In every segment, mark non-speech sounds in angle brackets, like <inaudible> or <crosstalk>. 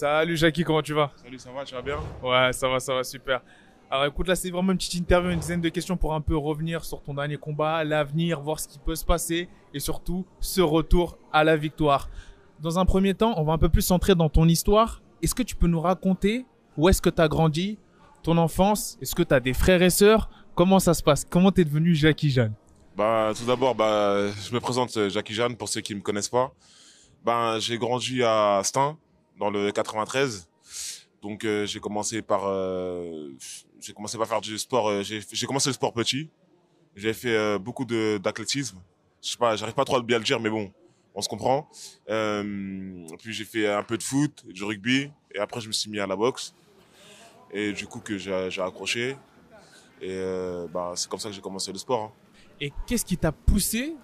Salut Jackie, comment tu vas? Salut, ça va, tu vas bien? Ouais, ça va, ça va, super. Alors écoute, là c'est vraiment une petite interview, une dizaine de questions pour un peu revenir sur ton dernier combat, l'avenir, voir ce qui peut se passer et surtout ce retour à la victoire. Dans un premier temps, on va un peu plus centrer dans ton histoire. Est-ce que tu peux nous raconter où est-ce que tu as grandi, ton enfance? Est-ce que tu as des frères et sœurs? Comment ça se passe? Comment tu es devenu Jackie Jeanne? Bah, tout d'abord, bah, je me présente euh, Jackie Jeanne pour ceux qui me connaissent pas. Ben, j'ai grandi à Stein, dans le 93. Donc, euh, j'ai commencé par, euh, j'ai commencé par faire du sport. euh, j'ai, commencé le sport petit. J'ai fait beaucoup d'athlétisme. Je sais pas, j'arrive pas trop à bien le dire, mais bon, on se comprend. Puis j'ai fait un peu de foot, du rugby, et après je me suis mis à la boxe. Et du coup que j'ai, accroché. Et bah, c'est comme ça que j'ai commencé le sport. hein. Et qu'est-ce qui t'a poussé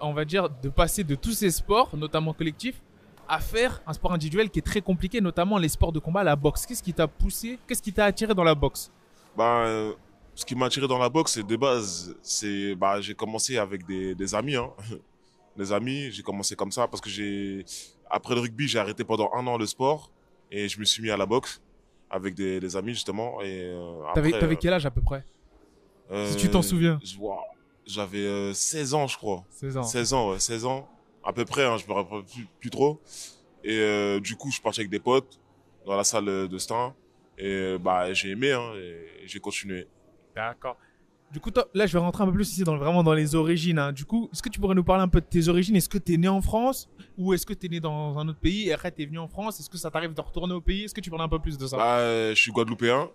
on va dire, de passer de tous ces sports, notamment collectifs, à faire un sport individuel qui est très compliqué, notamment les sports de combat, la boxe Qu'est-ce qui t'a poussé? Qu'est-ce qui t'a attiré dans la boxe? Ben, euh, ce qui m'a attiré dans la boxe, c'est de base, c'est, bah, j'ai commencé avec des, des amis, hein. <laughs> Des amis, j'ai commencé comme ça parce que j'ai, après le rugby, j'ai arrêté pendant un an le sport et je me suis mis à la boxe avec des, des amis, justement. Et, euh, T'avais euh, quel âge à peu près? Euh, si tu t'en souviens. J'avais euh, 16 ans, je crois. 16 ans. 16 ans, ouais, 16 ans, à peu près, hein, je me rappelle plus, plus trop. Et euh, du coup, je partais avec des potes dans la salle de Stein. Et euh, bah, j'ai aimé, hein, et j'ai continué. D'accord. Du coup, là, je vais rentrer un peu plus ici, dans, vraiment dans les origines. hein. Du coup, est-ce que tu pourrais nous parler un peu de tes origines? Est-ce que tu es né en France ou est-ce que tu es né dans un autre pays et après tu es venu en France? Est-ce que ça t'arrive de retourner au pays? Est-ce que tu parles un peu plus de ça? Bah, euh, je suis guadeloupéen.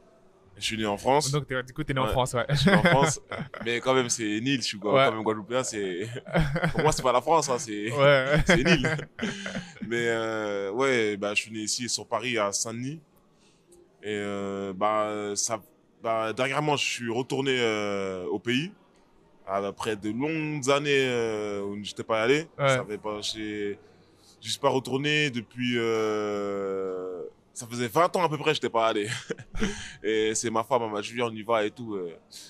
Je suis né en France. Donc, t'es- du coup, tu es né en. France, ouais. Je suis né en France. <laughs> mais quand même, c'est île. Je suis Ouais. quand même guadeloupéen. C'est... <laughs> Pour moi, c'est pas la France. Hein, c'est... ouais. <laughs> c'est île. mais euh, ouais, bah, je suis né ici sur Paris, à Saint-Denis. Et euh, bah, ça, bah, dernièrement, je suis retourné euh, au pays. Après de longues années euh, où j'étais pas allé. Ouais. Ça fait pas, je suis pas retourné depuis. Euh, ça faisait 20 ans à peu près, j'étais pas allé. <laughs> et c'est ma femme, elle m'a dit, on y va et tout.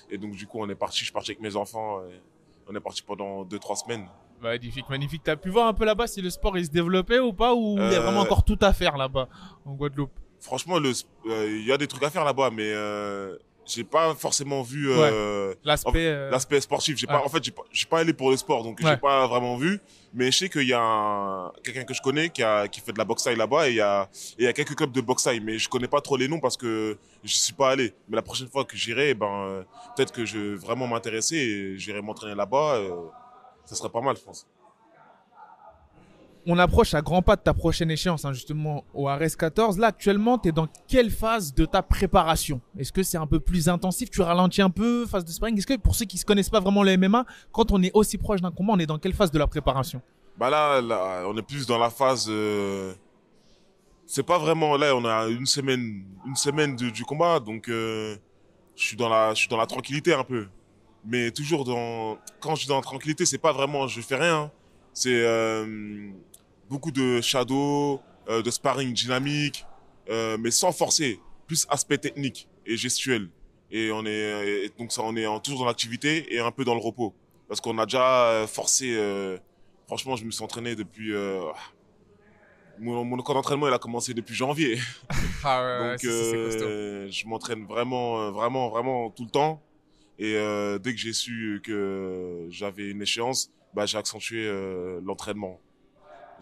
Et donc, du coup, on est parti. Je suis parti avec mes enfants. et on est parti pendant 2-3 semaines. Magnifique, magnifique. T'as pu voir un peu là-bas si le sport il se développait ou pas ou il y a Euh, vraiment encore tout à faire là-bas en Guadeloupe? Franchement, euh, il y a des trucs à faire là-bas, mais euh, j'ai pas forcément vu euh, L'aspect. euh, l'aspect sportif. J'ai ouais. pas, en fait, j'ai pas, j'ai pas allé pour le sport, donc Ouais. j'ai pas vraiment vu. Mais je sais qu'il y a un- quelqu'un que je connais qui a qui fait de la boxe là-bas et il y a il y a quelques clubs de boxe thaï, mais je connais pas trop les noms parce que je suis pas allé. Mais la prochaine fois que j'irai, eh ben euh, peut-être que je vais vraiment m'intéresser et j'irai m'entraîner là-bas. euh, ça serait pas mal, je pense. On approche à grands pas de ta prochaine échéance, hein, justement, au RS14. Là, actuellement, tu es dans quelle phase de ta préparation? Est-ce que c'est un peu plus intensif? Tu ralentis un peu, phase de sparring? Est-ce que pour ceux qui se connaissent pas vraiment le MMA, quand on est aussi proche d'un combat, on est dans quelle phase de la préparation? Bah là, on est plus dans la phase. euh, C'est pas vraiment là. On a une semaine, une semaine du combat, donc euh, je suis dans la, je suis dans la tranquillité un peu. Mais toujours dans, quand je suis dans la tranquillité, c'est pas vraiment, je fais rien. C'est euh, beaucoup de shadow, euh, de sparring dynamique, euh, mais sans forcer. Plus aspect technique et gestuel. Et on est, et donc ça, on est en- toujours dans l'activité et un peu dans le repos, parce qu'on a déjà euh, forcé. euh, Franchement, je me suis entraîné depuis. mon, mon camp d'entraînement, il a commencé depuis janvier. Ah <laughs> Donc, euh, je m'entraîne vraiment, vraiment, vraiment tout le temps. Et dès que j'ai su que j'avais une échéance, bah, j'ai accentué l'entraînement.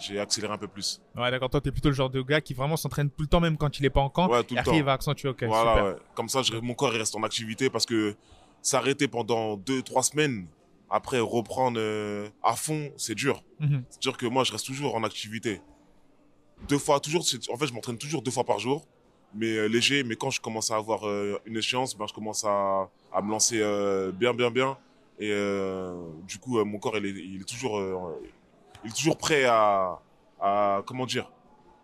J'ai accéléré un peu plus. Ouais, d'accord. Toi, t'es plutôt le genre de gars qui vraiment s'entraîne tout le temps, même quand il est pas en camp. Ouais, tout le temps. il va accentuer. Ok, voilà, super. ouais. Comme ça, je- mon corps il reste en activité parce que s'arrêter pendant deux, trois semaines, après reprendre euh, à fond, c'est dur. Mhm. C'est-à-dire que moi, je reste toujours en activité. Deux fois, toujours, c'est- en fait, je m'entraîne toujours deux fois par jour, mais euh, léger. Mais quand je commence à avoir euh, une échéance, ben, je commence à, à me lancer bien, bien, bien. Et du coup, mon corps, il est, il est toujours, il est toujours prêt à, à comment dire,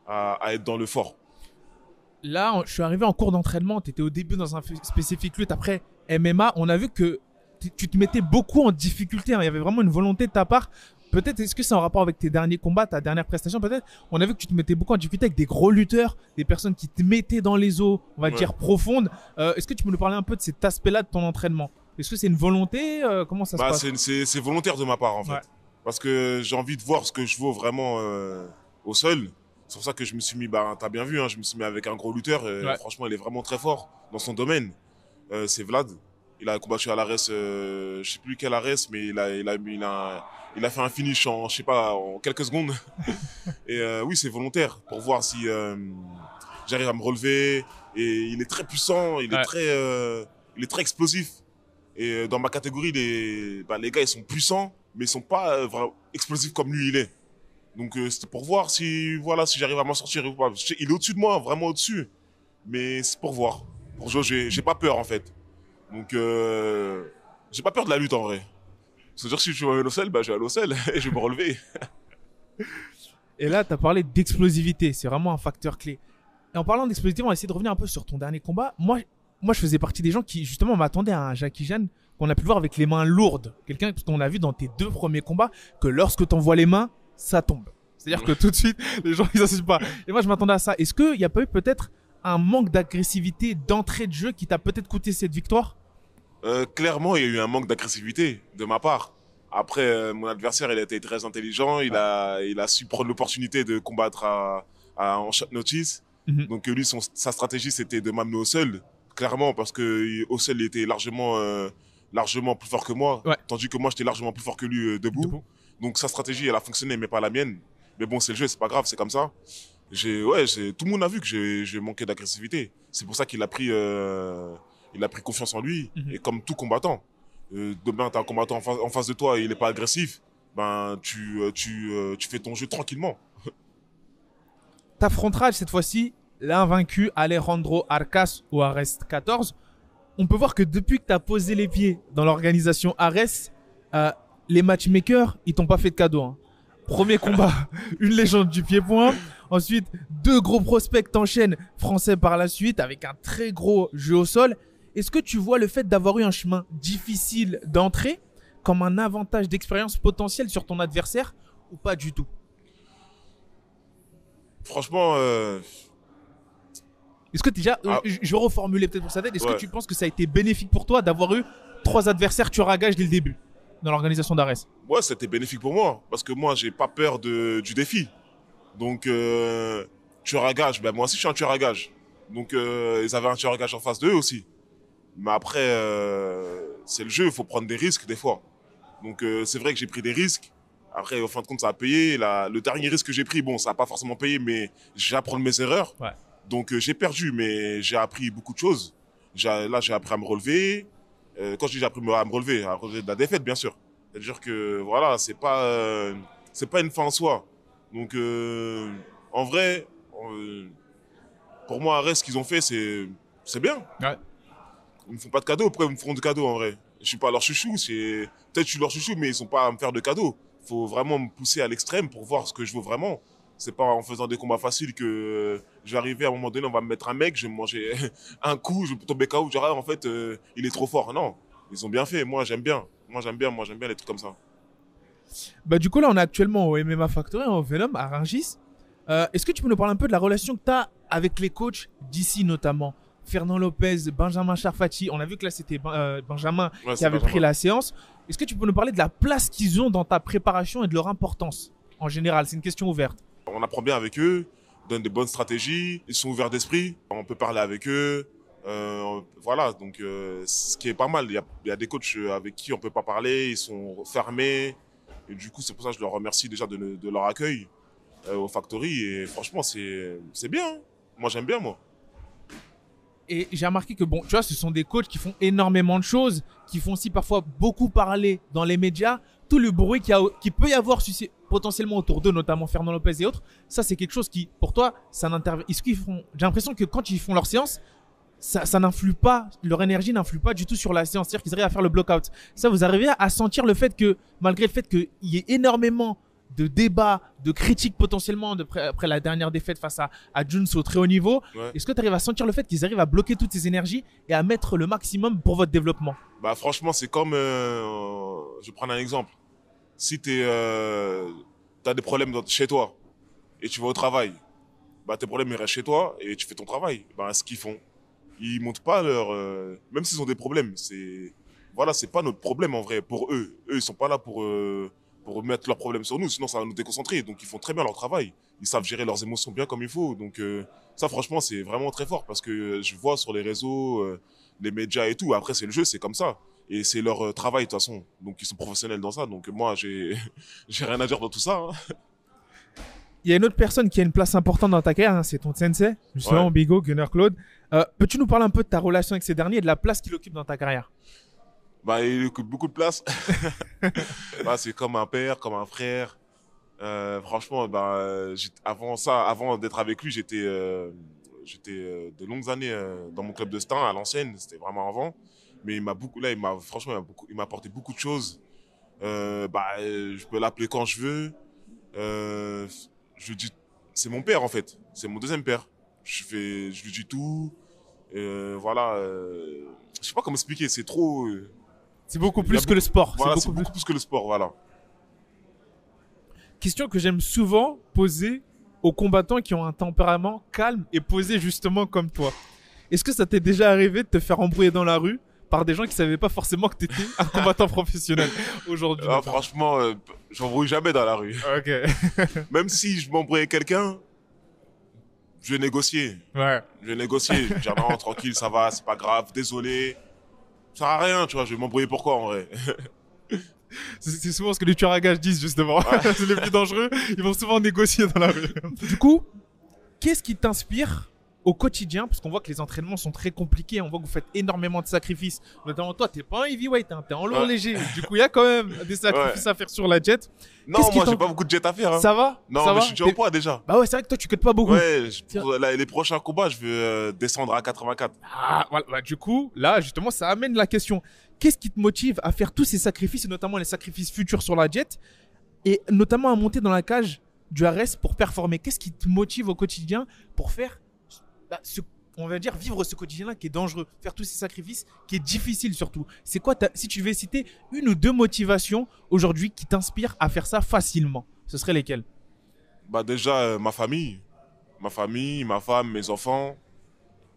à, à être dans le fort. Là, je suis arrivé en cours d'entraînement. Tu étais au début dans un spécifique lutte. Après MMA, on a vu que tu te mettais beaucoup en difficulté. hein. Il y avait vraiment une volonté de ta part. Peut-être, est-ce que c'est en rapport avec tes derniers combats, ta dernière prestation? Peut-être. On a vu que tu te mettais beaucoup en difficulté avec des gros lutteurs, des personnes qui te mettaient dans les eaux, on va Ouais. dire profondes. Euh, est-ce que tu peux nous parler un peu de cet aspect-là de ton entraînement? Est-ce que c'est une volonté? Euh, Comment ça Bah, se passe c'est, volontaire de ma part, en fait. Ouais. Parce que j'ai envie de voir ce que je vaux vraiment euh, au sol. C'est pour ça que je me suis mis, bah, t'as bien vu, hein, je me suis mis avec un gros lutteur. euh, Franchement, il est vraiment très fort dans son domaine. Euh, c'est Vlad. Il a combattu à l'Ares, euh, je sais plus quel Ares, mais il a, il a, il a, il a fait un finish en, je sais pas, en quelques secondes. <laughs> Et oui, c'est volontaire pour voir si j'arrive à me relever. Et il est très puissant, il Ouais. est très, il est très explosif. Et dans ma catégorie, les, bah, les gars, ils sont puissants, mais ils sont pas euh, explosifs comme lui, il est. Donc euh, c'était pour voir si, voilà, si j'arrive à m'en sortir ou pas. Il est au-dessus de moi, vraiment au-dessus. Mais c'est pour voir. Pour jouer, j'ai pas peur en fait. Donc euh, j'ai pas peur de la lutte en vrai. C'est-à-dire si je suis à l'ocel, bah je vais à l'ocel <laughs> et je vais me relever. <laughs> Et là, tu as parlé d'explosivité. C'est vraiment un facteur clé. Et en parlant d'explosivité, on va essayer de revenir un peu sur ton dernier combat. Moi, moi je faisais partie des gens qui, justement, m'attendaient à un Jackie Jeanne qu'on a pu voir avec les mains lourdes. Quelqu'un qu'on a vu dans tes deux premiers combats, que lorsque tu envoies les mains, ça tombe. C'est-à-dire que tout de suite, <laughs> les gens, ils assistent pas. Et moi, je m'attendais à ça. Est-ce qu'il n'y a pas eu peut-être un manque d'agressivité, d'entrée de jeu qui t'a peut-être coûté cette victoire? Euh, clairement, il y a eu un manque d'agressivité de ma part. Après, euh, mon adversaire, il a été très intelligent. Il a, il a su prendre l'opportunité de combattre à, à, en shot notice. Mhm. Donc euh, lui, son, sa stratégie, c'était de m'amener au sol. Clairement, parce que sol, il était largement, euh, largement plus fort que moi. Ouais. Tandis que moi, j'étais largement plus fort que lui euh, debout. Debout. Donc sa stratégie, elle a fonctionné, mais pas la mienne. Mais bon, c'est le jeu, c'est pas grave, c'est comme ça. J'ai, ouais, tout le monde a vu que j'ai, manqué d'agressivité. C'est pour ça qu'il a pris, euh, il a pris confiance en lui. Mhm. Et comme tout combattant, euh, demain t'as un combattant en face, en face de toi et il est pas agressif, ben tu, euh, tu, euh, tu fais ton jeu tranquillement. T'affronteras cette fois-ci l'invaincu Alejandro Arcas au Ares 14. On peut voir que depuis que tu as posé les pieds dans l'organisation Ares, euh, les matchmakers, ils t'ont pas fait de cadeau. hein. Premier combat, <laughs> une légende du pied-point. Ensuite, deux gros prospects t'enchaînent français par la suite avec un très gros jeu au sol. Est-ce que tu vois le fait d'avoir eu un chemin difficile d'entrée comme un avantage d'expérience potentielle sur ton adversaire ou pas du tout? Franchement, euh, Est-ce que déjà, euh, Ah. je je vais reformuler peut-être pour sa tête, est-ce Ouais. que tu penses que ça a été bénéfique pour toi d'avoir eu trois adversaires tueurs à gage dès le début dans l'organisation d'Ares ouais, c'était bénéfique pour moi parce que moi, j'ai pas peur de, du défi. Donc, euh, tueur à gage, ben moi aussi, je suis un tueur à gage. Donc, euh, ils avaient un tueur à gage en face d'eux aussi. Mais après, euh, c'est le jeu, il faut prendre des risques des fois. Donc, c'est vrai que j'ai pris des risques. Après, au fin de compte, ça a payé. La- le dernier risque que j'ai pris, bon, ça n'a pas forcément payé, mais j'ai appris de mes erreurs. Ouais. Donc, euh, j'ai perdu, mais j'ai appris beaucoup de choses. Là, j'ai appris à me relever. Euh, quand je dis j'ai appris à me relever, à relever de la défaite, bien sûr. C'est-à-dire que, voilà, c'est pas, euh, c'est pas une fin en soi. Donc, euh, en vrai, pour moi, Arès, ce qu'ils ont fait, c'est, c'est bien. Ouais. Ils me font pas de cadeaux. Pourquoi ils me feront de cadeaux, en vrai? Je suis pas leur chouchou. C'est... Peut-être que je suis leur chouchou, mais ils sont pas à me faire de cadeaux. faut vraiment me pousser à l'extrême pour voir ce que je veux vraiment. C'est pas en faisant des combats faciles que euh, je vais arriver à un moment donné, on va me mettre un mec, je vais me manger <laughs> un coup, je vais tomber KO, genre, ah, en fait, euh, il est trop fort. Non, ils ont bien fait. Moi, j'aime bien. Moi, j'aime bien. Moi, j'aime bien les trucs comme ça. Bah du coup là on est actuellement au MMA Factory, au Venom, à Rungis. Euh, Est-ce que tu peux nous parler un peu de la relation que tu as avec les coachs d'ici notamment? Fernand Lopez, Benjamin Charfati, on a vu que là c'était Ben- euh, Benjamin Ouais, qui avait Benjamin. pris la séance. Est-ce que tu peux nous parler de la place qu'ils ont dans ta préparation et de leur importance en général? C'est une question ouverte. On apprend bien avec eux, on donne des bonnes stratégies, ils sont ouverts d'esprit, on peut parler avec eux. euh, voilà, donc euh, ce qui est pas mal. Il y a, des coachs avec qui on peut pas parler, ils sont fermés. Et du coup, c'est pour ça que je leur remercie déjà de, leur accueil euh, au Factory. Et franchement, c'est c'est bien. hein. Moi, j'aime bien, moi. Et j'ai remarqué que, bon, tu vois, ce sont des coachs qui font énormément de choses, qui font aussi parfois beaucoup parler dans les médias. Tout le bruit qu'il qu'il peut y avoir potentiellement autour d'eux, notamment Fernand Lopez et autres, ça, c'est quelque chose qui, pour toi, ça n'intervient. Est-ce. J'ai l'impression que quand ils font leur séance, ça, ça n'influe pas, leur énergie n'influe pas du tout sur la séance. C'est-à-dire qu'ils arrivent à faire le block-out. Ça, vous arrivez à sentir le fait que, malgré le fait qu'il y ait énormément de débats, de critiques potentiellement de près- après la dernière défaite face à, à au très haut niveau, Ouais. est-ce que tu arrives à sentir le fait qu'ils arrivent à bloquer toutes ces énergies et à mettre le maximum pour votre développement? Bah franchement, c'est comme, euh, je vais prendre un exemple. Si tu euh, as des problèmes dans- chez toi et tu vas au travail, bah tes problèmes ils restent chez toi et tu fais ton travail. Bah ce qu'ils font, ils montent pas leur, euh, même s'ils ont des problèmes, c'est, voilà, c'est pas notre problème en vrai pour eux. Eux ils sont pas là pour pour mettre leurs problèmes sur nous, sinon ça va nous déconcentrer. Donc ils font très bien leur travail. Ils savent gérer leurs émotions bien comme il faut. Donc euh, ça, franchement, c'est vraiment très fort parce que je vois sur les réseaux, euh, les médias et tout. Après, c'est le jeu, c'est comme ça. Et c'est leur euh, travail de toute façon. Donc ils sont professionnels dans ça. Donc moi, j'ai <laughs> j'ai rien à dire dans tout ça. hein. Il y a une autre personne qui a une place importante dans ta carrière, hein, c'est ton sensei, justement, Ouais. Bigo, Gunnar Claude. Euh, Peux-tu nous parler un peu de ta relation avec ces derniers et de la place qu'il occupe dans ta carrière? Bah, il occupe beaucoup de place. <laughs> bah, c'est comme un père, comme un frère. Euh, franchement, bah, avant ça, avant d'être avec lui, j'étais, euh, j'étais euh, de longues années euh, dans mon club de Stein à l'ancienne. C'était vraiment avant. Mais il m'a beaucoup, là, il m'a, franchement, il m'a apporté beaucoup de choses. Bah, je peux l'appeler quand je veux. Je lui dis, c'est mon père en fait. C'est mon deuxième père. Je je lui dis tout. Voilà. Je sais pas comment expliquer. C'est trop. C'est beaucoup plus que le sport. voilà, c'est beaucoup plus- que le sport, voilà. Question que j'aime souvent poser aux combattants qui ont un tempérament calme et posé justement comme toi. Est-ce que ça t'est déjà arrivé de te faire embrouiller dans la rue par des gens qui savaient pas forcément que t'étais un combattant professionnel aujourd'hui? Ah, franchement, euh, j'embrouille jamais dans la rue. Ok. <laughs> Même si je m'embrouille avec quelqu'un, je vais négocier. Ouais. Je vais négocier. Je vais dire non, tranquille, ça va, c'est pas grave, désolé. Ça sert à rien, tu vois, je vais m'embrouiller pourquoi en vrai? <laughs> C'est c'est souvent ce que les tueurs à gages disent justement. <laughs> c'est les plus dangereux. Ils vont souvent négocier dans la rue. Du coup, qu'est-ce qui t'inspire au quotidien Parce qu'on voit que les entraînements sont très compliqués. On voit que vous faites énormément de sacrifices. Notamment toi, t'es pas un heavyweight, hein, t'es en lourd Ouais. léger. Du coup, il y a quand même des sacrifices à faire sur la jet. Non, moi j'ai pas beaucoup de jet à faire. Hein. Ça va? Non, Ça mais va? je suis déjà au poids déjà. Bah ouais, c'est vrai que toi, tu cotes pas beaucoup. Ouais, je- Tiens. pour la- les prochains combats, je veux euh, descendre à 84. Ah, voilà. Bah, du coup, là, justement, ça amène la question. Qu'est-ce qui te motive à faire tous ces sacrifices, et notamment les sacrifices futurs sur la jet, et notamment à monter dans la cage du RS pour performer? Qu'est-ce qui te motive au quotidien pour faire, bah, on va dire, vivre ce quotidien-là qui est dangereux, faire tous ces sacrifices qui est difficile surtout C'est quoi, si tu devais citer une ou deux motivations aujourd'hui qui t'inspirent à faire ça facilement, ce seraient lesquelles? Bah déjà, euh, ma famille. Ma famille, ma femme, mes enfants.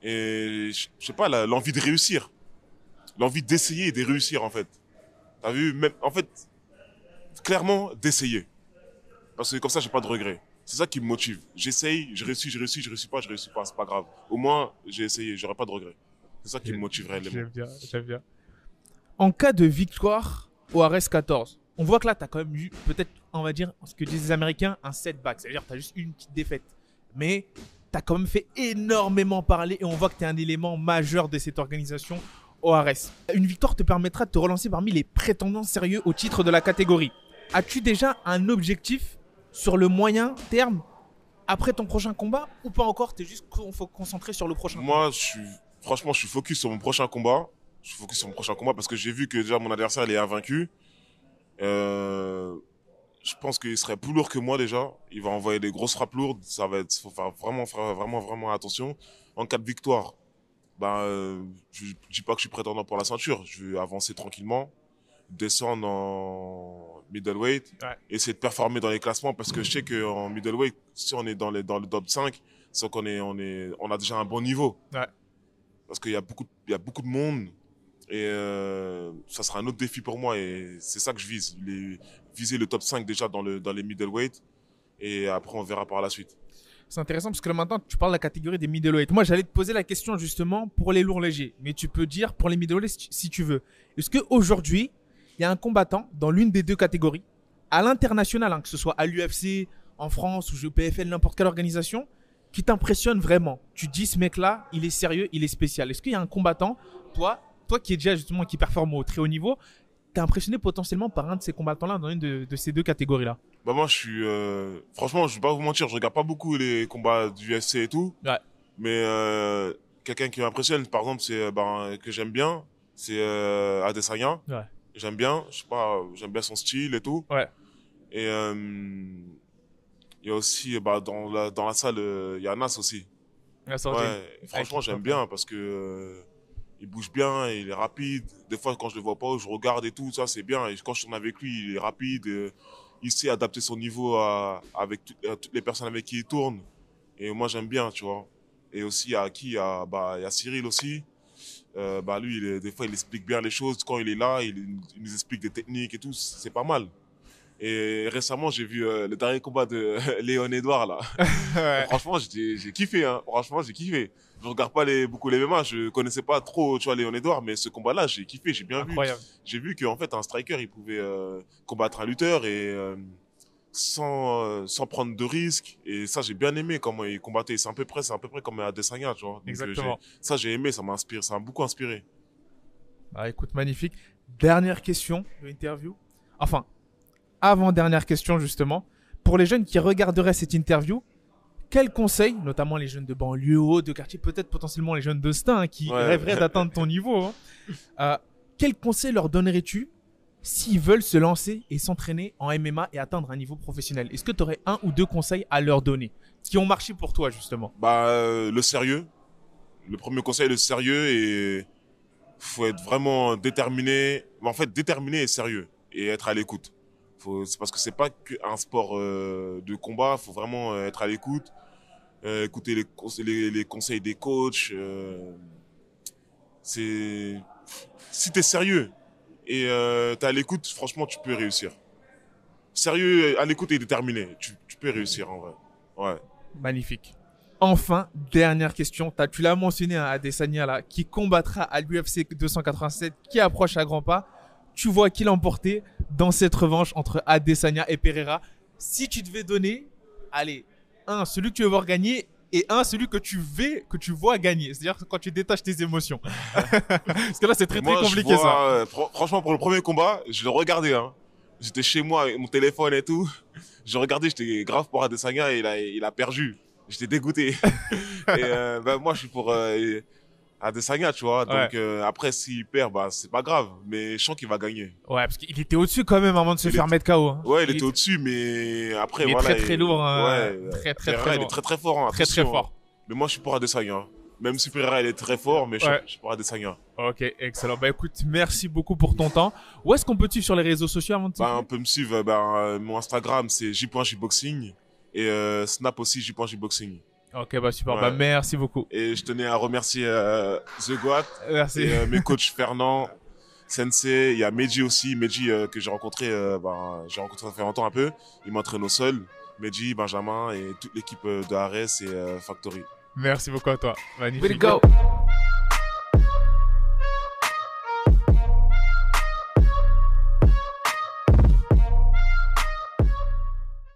Et je sais pas, l'envie de réussir. L'envie d'essayer et de réussir, en fait. T'as vu? Même, En fait, clairement, d'essayer. Parce que comme ça, j'ai pas de regrets. C'est ça qui me motive. J'essaye, je réussis, je réussis, je réussis pas, je réussis pas, c'est pas grave. Au moins, j'ai essayé, j'aurai pas de regrets. C'est ça qui me motiverait. les bien, j'aime bien. En cas de victoire au RS 14, on voit que là, tu as quand même eu, peut-être, on va dire, ce que disent les Américains, un setback. C'est-à-dire tu as juste une petite défaite. Mais tu as quand même fait énormément parler et on voit que tu es un élément majeur de cette organisation au RS. Une victoire te permettra de te relancer parmi les prétendants sérieux au titre de la catégorie. As-tu déjà un objectif sur le moyen terme après ton prochain combat ou pas encore? Tu es juste concentré sur le prochain Moi, je suis, franchement, je suis focus sur mon prochain combat. Je suis focus sur mon prochain combat parce que j'ai vu que déjà mon adversaire il est invaincu. Euh, je pense qu'il serait plus lourd que moi déjà. Il va envoyer des grosses frappes lourdes. Ça va être, faut faire vraiment, faire vraiment, vraiment attention. En cas de victoire, ben, euh, je, je dis pas que je suis prétendant pour la ceinture. Je vais avancer tranquillement, descendre en middleweight, Ouais. essayer de performer dans les classements parce que je sais qu'en middleweight, si on est dans les, dans le top 5, c'est qu'on est, on est, on a déjà un bon niveau. Ouais. Parce qu'il y a beaucoup, il y a beaucoup de monde et euh, ça sera un autre défi pour moi et c'est ça que je vise. Les, viser le top 5 déjà dans, le, dans les middleweight et après on verra par la suite. C'est intéressant parce que là maintenant tu parles de la catégorie des middleweight. Moi j'allais te poser la question justement pour les lourds légers, mais tu peux dire pour les middleweight si tu- veux. Est-ce que aujourd'hui il y a un combattant dans l'une des deux catégories à l'international, hein, que ce soit à l'UFC, en France ou au PFL, n'importe quelle organisation, qui t'impressionne vraiment Tu dis ce mec-là, il est sérieux, il est spécial. Est-ce qu'il y a un combattant, toi, toi qui est déjà justement qui performe au très haut niveau, t'es impressionné potentiellement par un de ces combattants-là dans une de, de ces deux catégories-là? Bah moi je suis euh, franchement je vais pas vous mentir je regarde pas beaucoup les combats du UFC et tout Ouais. mais euh, quelqu'un qui m'impressionne par exemple c'est ben, que j'aime bien c'est euh, Adesanya Ouais. J'aime bien je sais pas j'aime bien son style et tout Ouais. et euh, il y a aussi bah, dans la dans la salle euh, il y a Nas aussi ouais franchement j'aime bien parce que euh, il bouge bien il est rapide des fois quand je le vois pas je regarde et tout ça c'est bien et quand je tourne avec lui il est rapide euh, il sait adapter son niveau à, avec à toutes les personnes avec qui il tourne. Et moi, j'aime bien, tu vois. Et aussi, il y a qui Il y a, bah, il y a Cyril aussi. Euh, bah, lui, il est- des fois, il explique bien les choses. Quand il est là, il, il nous explique des techniques et tout. C'est pas mal. Et récemment, j'ai vu euh, le dernier combat de <laughs> Léon Edouard là. <laughs> Franchement, j'ai kiffé. Hein. Franchement, j'ai kiffé. Je regarde pas les, beaucoup les MMA. Je connaissais pas trop, tu vois, Léon Edouard, mais ce combat-là, j'ai kiffé. J'ai bien Incroyable. vu. J'ai vu qu'en fait, un striker, il pouvait euh, combattre un lutteur et euh, sans sans prendre de risques. Et ça, j'ai bien aimé comment il combattait. C'est à peu près, c'est à peu près comme Adesanya, tu vois. Donc, Exactement. ça, j'ai aimé. Ça m'a inspiré. Ça m'a beaucoup inspiré. Bah, écoute, magnifique. Dernière question de l'interview. Enfin, avant-dernière question justement. Pour les jeunes qui regarderaient cette interview, quels conseils, notamment les jeunes de banlieue, haut, de quartier, peut-être potentiellement les jeunes de Stein hein, qui rêveraient d'atteindre ton niveau, hein, <laughs> euh, quels conseils leur donnerais-tu s'ils veulent se lancer et s'entraîner en MMA et atteindre un niveau professionnel Est-ce que tu aurais un ou deux conseils à leur donner qui ont marché pour toi justement? Bah euh, le sérieux. Le premier conseil, le sérieux et faut être vraiment déterminé. En fait, déterminé et sérieux et être à l'écoute. C'est parce que c'est pas qu'un sport euh, de combat. Faut vraiment euh, être à l'écoute, écouter les, les, conseils des coachs. C'est si t'es sérieux et euh, t'es à l'écoute, franchement, tu peux réussir. Sérieux, à l'écoute et déterminé, tu, tu peux réussir en vrai. Ouais. Magnifique. Enfin, dernière question. As, tu l'as mentionné à Adesanya là, qui combattra à l'UFC 287, qui approche à grands pas. Tu vois qui l'emporter dans cette revanche entre Adesanya et Pereira. Si tu devais donner, allez, un, celui que tu veux voir gagner et un, celui que tu veux, que tu vois gagner. C'est-à-dire quand tu détaches tes émotions. <laughs> Parce que là, c'est très, très compliqué vois, ça. euh, fr franchement, pour le premier combat, je le regardais. Hein. J'étais chez moi avec mon téléphone et tout. Je regardais, j'étais grave pour Adesanya et il a, il a perdu. J'étais dégoûté. <laughs> et euh, bah, moi, je suis pour euh, Adesanya, tu vois. Ouais. Donc euh, après, s'il perd, bah, c'est pas grave. Mais je sens qu'il va gagner. Ouais, parce qu'il était au-dessus quand même avant de se Il faire était- mettre KO. hein. Ouais, il, était au-dessus, mais après, il est voilà. très, très lourd, hein. Ouais, Très, très, Pereira, très il est très très fort. Hein, Très, très fort. Mais moi, je suis pour Adesanya. Même si Pereira, il est très fort, mais je, Ouais. je suis pour Adesanya. Ok, excellent. Bah écoute, merci beaucoup pour ton temps. Où est-ce qu'on peut te suivre sur les réseaux sociaux avant de Bah, on peut me suivre. euh, bah, euh, mon Instagram, c'est j.jboxing. Et euh, Snap aussi, j.jboxing. Ok, bah super. Ouais. Bah merci beaucoup. Et je tenais à remercier euh, The Goat, Merci. et, euh, mes <laughs> coachs Fernand, Sensei, il y a Meji aussi, Meji euh, que j'ai rencontré, euh, bah, j'ai rencontré ça fait longtemps un peu. Il m'entraîne au sol. Meji, Benjamin et toute l'équipe de Ares et euh, Factory. Merci beaucoup à toi. Way to Magnifique. go.